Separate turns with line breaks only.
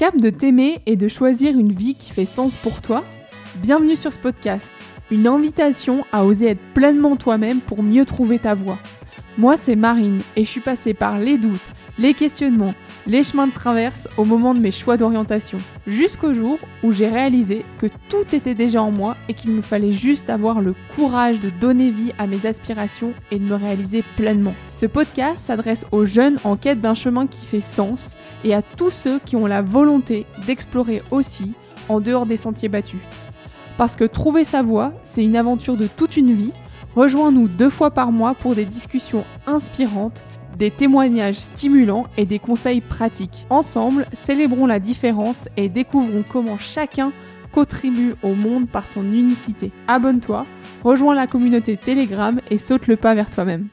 Cap de t'aimer et de choisir une vie qui fait sens pour toi Bienvenue sur ce podcast, une invitation à oser être pleinement toi-même pour mieux trouver ta voie. Moi c'est Marine et je suis passée par les doutes, les questionnements, les chemins de traverse au moment de mes choix d'orientation, jusqu'au jour où j'ai réalisé que tout était déjà en moi et qu'il me fallait juste avoir le courage de donner vie à mes aspirations et de me réaliser pleinement. Ce podcast s'adresse aux jeunes en quête d'un chemin qui fait sens et à tous ceux qui ont la volonté d'explorer aussi en dehors des sentiers battus. Parce que trouver sa voie, c'est une aventure de toute une vie. Rejoins-nous deux fois par mois pour des discussions inspirantes des témoignages stimulants et des conseils pratiques. Ensemble, célébrons la différence et découvrons comment chacun contribue au monde par son unicité. Abonne-toi, rejoins la communauté Telegram et saute le pas vers toi-même.